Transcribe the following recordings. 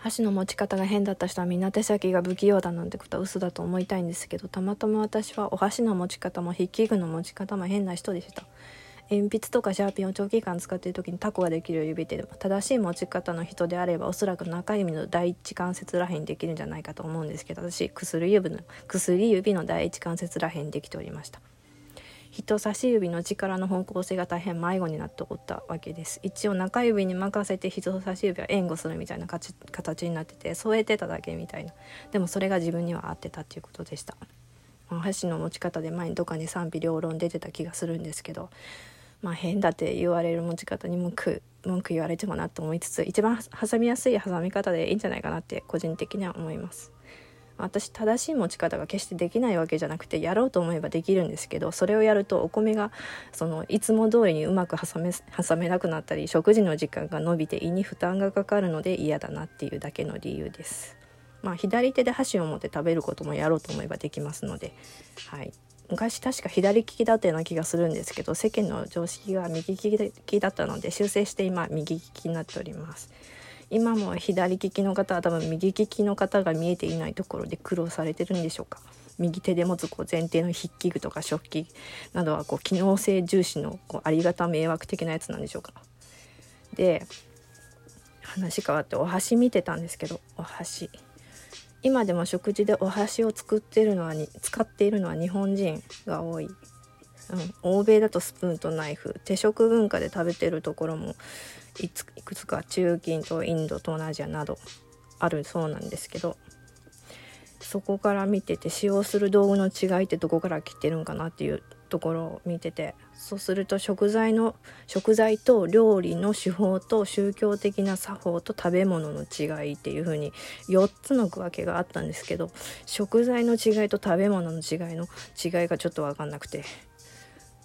箸の持ち方が変だった人はみんな手先が不器用だなんてことは嘘だと思いたいんですけどたまたま私はお箸の持ち方も筆記具の持ち方も変な人でした。鉛筆とかシャーペンを長期間使っている時にタコができる指で正しい持ち方の人であればおそらく中指の第一関節らへんできるんじゃないかと思うんですけど私薬指の薬指の第一関節らへんできておりました。人差し指の力の方向性が大変迷子になっておったわけです。一応中指に任せて人差し指は援護するみたいな形になってて添えてただけみたいな。でもそれが自分には合ってたっていうことでした。箸の持ち方で前にどっかに賛否両論出てた気がするんですけど。まあ変だって言われる持ち方に文句文句言われてもなと思いつつ一番挟みやすい挟み方でいいんじゃないかなって個人的には思います。私正しい持ち方が決してできないわけじゃなくてやろうと思えばできるんですけどそれをやるとお米がそのいつも通りにうまく挟め挟めなくなったり食事の時間が伸びて胃に負担がかかるので嫌だなっていうだけの理由です。まあ、左手で箸を持って食べることもやろうと思えばできますので、はい、昔確か左利きだったような気がするんですけど世間の常識が右利きだったので修正して今右利きになっております今も左利きの方は多分右利きの方が見えていないところで苦労されてるんでしょうか。右手で持つこう前提の筆記具とか食器などはこう機能性重視のこうありがた迷惑的なやつなんでしょうか。で話変わってお箸見てたんですけどお箸。今でも食事でお箸を作ってるのはに使っているのは日本人が多い、うん、欧米だとスプーンとナイフ。手食文化で食べてるところもいついくつか中近東インド東南アジアなどあるそうなんですけどそこから見てて使用する道具の違いってどこから来てるんかなっていうところを見ててそうすると食材の食材と料理の手法と宗教的な作法と食べ物の違いっていう風に4つの区分けがあったんですけど食材の違いと食べ物の違いの違いがちょっと分かんなくて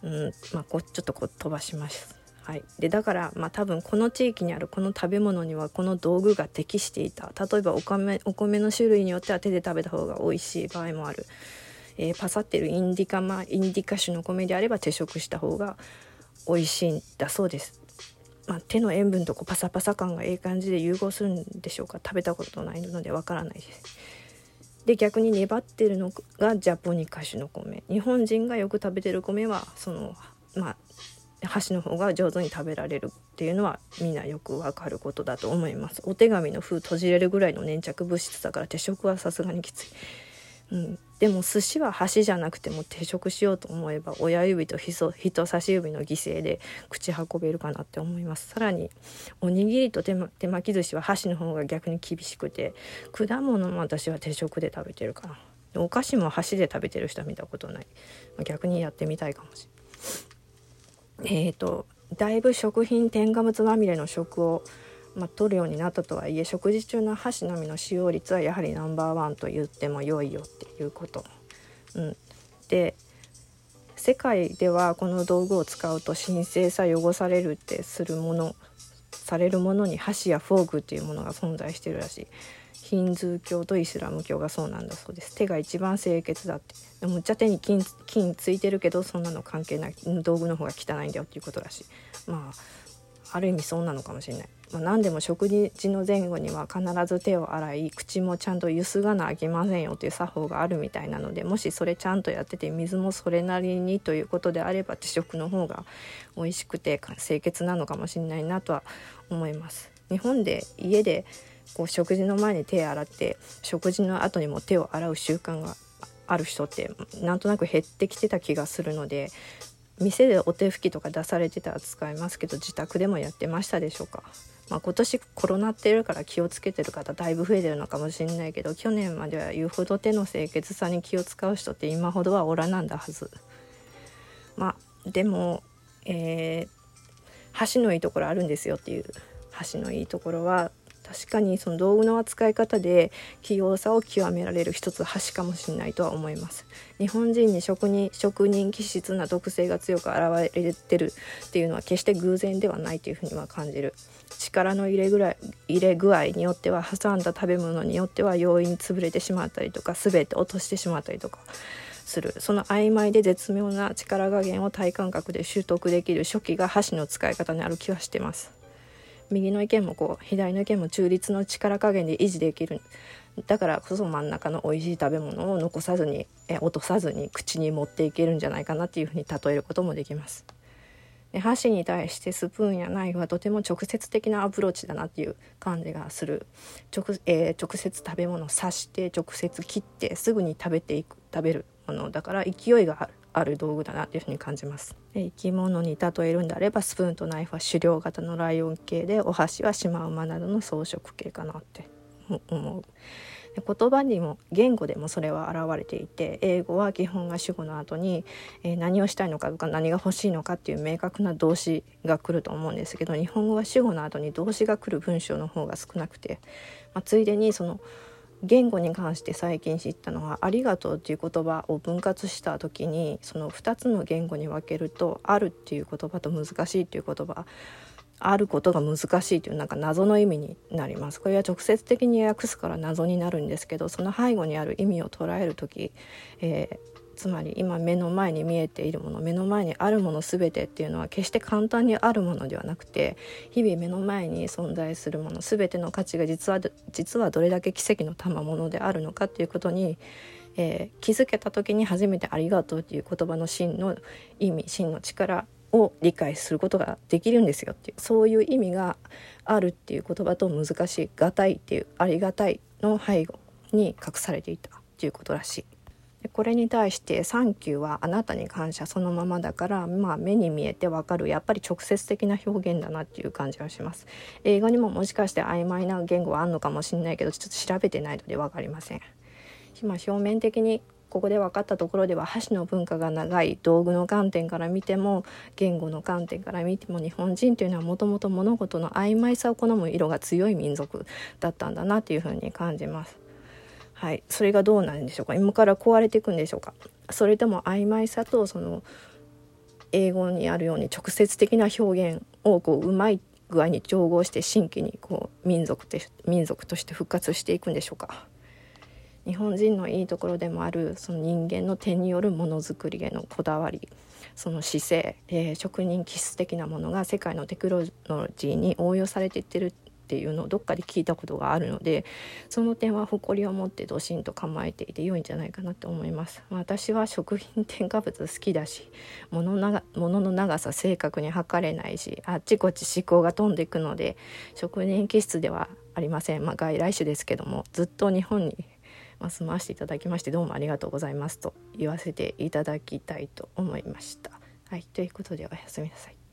うんまあこちょっとこう飛ばします。はい、でだからまあ多分この地域にあるこの食べ物にはこの道具が適していた。例えばお米お米の種類によっては手で食べた方が美味しい場合もある。えー、パサってるインディカまインディカ種の米であれば手食した方が美味しいんだそうです。まあ、手の塩分とこうパサパサ感がええ感じで融合するんでしょうか。食べたことないのでわからないです。で逆に粘ってるのがジャポニカ種の米。日本人がよく食べてる米はそのまあ箸の方が上手に食べられるっていうのはみんなよくわかることだと思います。お手紙の封閉じれるぐらいの粘着物質だから手食はさすがにきつい。うん、でも寿司は箸じゃなくても定食しようと思えば親指と人差し指の犠牲で口運べるかなって思います。さらにおにぎりと手,、手巻き寿司は箸の方が逆に厳しくて果物も私は定食で食べてるかな。お菓子も箸で食べてる人は見たことない、まあ、逆にやってみたいかもしれない。え、ー、とだいぶ食品添加物まみれの食をまあ、取るようになったとはいえ食事中の箸のみの使用率はやはりナンバーワンと言っても良いよっていうこと。うん、で世界ではこの道具を使うと神聖さ汚されるってするものされるものに箸やフォークっていうものが存在してるらしいヒンズー教とイスラム教がそうなんだそうです手が一番清潔だってむっちゃ手に金金ついてるけどそんなの関係ない道具の方が汚いんだよっていうことらしい。まあある意味そうなのかもしれない。まあ、何でも食事の前後には必ず手を洗い口もちゃんとゆすがなあきませんよという作法があるみたいなのでもしそれちゃんとやってて水もそれなりにということであれば手食の方が美味しくて清潔なのかもしれないなとは思います。日本で家でこう食事の前に手洗って食事の後にも手を洗う習慣がある人ってなんとなく減ってきてた気がするので店でお手拭きとか出されてたら使いますけど自宅でもやってましたでしょうか？まあ、今年コロナってるから気をつけてる方だいぶ増えてるのかもしれないけど去年までは言うほど手の清潔さに気を使う人って今ほどはおらなんだはず。まあでも、えー、箸のいいところあるんですよっていう箸のいいところは確かにその道具の扱い方で器用さを極められる一つ箸かもしれないとは思います。日本人に職人職人気質な特性が強く現れてるっていうのは決して偶然ではないというふうには感じる。力の入れぐらい入れ具合によっては挟んだ食べ物によっては容易に潰れてしまったりとか全て落としてしまったりとかする。その曖昧で絶妙な力加減を体感覚で習得できる初期が箸の使い方にある気はしてます。右の意見もこう左の意見も中立の力加減で維持できる。だからこそ真ん中の美味しい食べ物を残さずにえ落とさずに口に持っていけるんじゃないかなっていうふうに例えることもできます。で箸に対してスプーンやナイフはとても直接的なアプローチだなっていう感じがする。直,、えー、直接食べ物を刺して直接切ってすぐに食べていく食べるものだから勢いがある。ある道具だなというふうに感じます。生き物に例えるんであればスプーンとナイフは狩猟型のライオン系でお箸はシマウマなどの草食系かなって思う。言葉にも言語でもそれは現れていて英語は基本が主語の後に、えー、何をしたいのかとか何が欲しいのかっていう明確な動詞が来ると思うんですけど日本語は主語の後に動詞が来る文章の方が少なくて、まあ、ついでにその言語に関して最近知ったのは「ありがとう」っていう言葉を分割した時にその2つの言語に分けると「ある」っていう言葉と「難しい」っていう言葉あることが難しいというなんか謎の意味になります。これは直接的に訳すから謎になるんですけどその背後にある意味を捉える時、えー、つまり今目の前に見えているもの目の前にあるもの全てっていうのは決して簡単にあるものではなくて日々目の前に存在するもの全ての価値が実は実はどれだけ奇跡の賜物であるのかっていうことに、えー、気づけた時に初めて「ありがとう」っていう言葉の真の意味真の力を理解することができるんですよっていうそういう意味があるっていう言葉と難しい「がたい」っていう「ありがたい」の背後に隠されていたっていうことらしい。これに対して「サンキューはあなたに感謝そのままだから、まあ、目に見えてわかる。やっぱり直接的な表現だなっていう感じがします。英語にももしかして曖昧な言語はあるのかもしれないけどちょっと調べてないので分かりません。今表面的にここで分かったところでは箸の文化が長い道具の観点から見ても言語の観点から見ても日本人というのはもともと物事の曖昧さを好む色が強い民族だったんだなというふうに感じます。はい、それがどうなんでしょうか？今から壊れていくんでしょうか？それとも曖昧さとその英語にあるように直接的な表現をこううまい具合に調合して新規にこう民族て民族として復活していくんでしょうか？日本人のいいところでもあるその人間の手によるものづくりへのこだわりその姿勢、えー、職人気質的なものが世界のテクノロジーに応用されていってるっていうのをどっかで聞いたことがあるのでその点は誇りを持ってドシンと構えていて良いんじゃないかなと思います私は食品添加物好きだし物のの長さ正確に測れないしあっちこっち思考が飛んでいくので職人気質ではありません、まあ、外来種ですけどもずっと日本に住まわせていただきましてどうもありがとうございますと言わせていただきたいと思いました。はい、ということでおやすみなさい。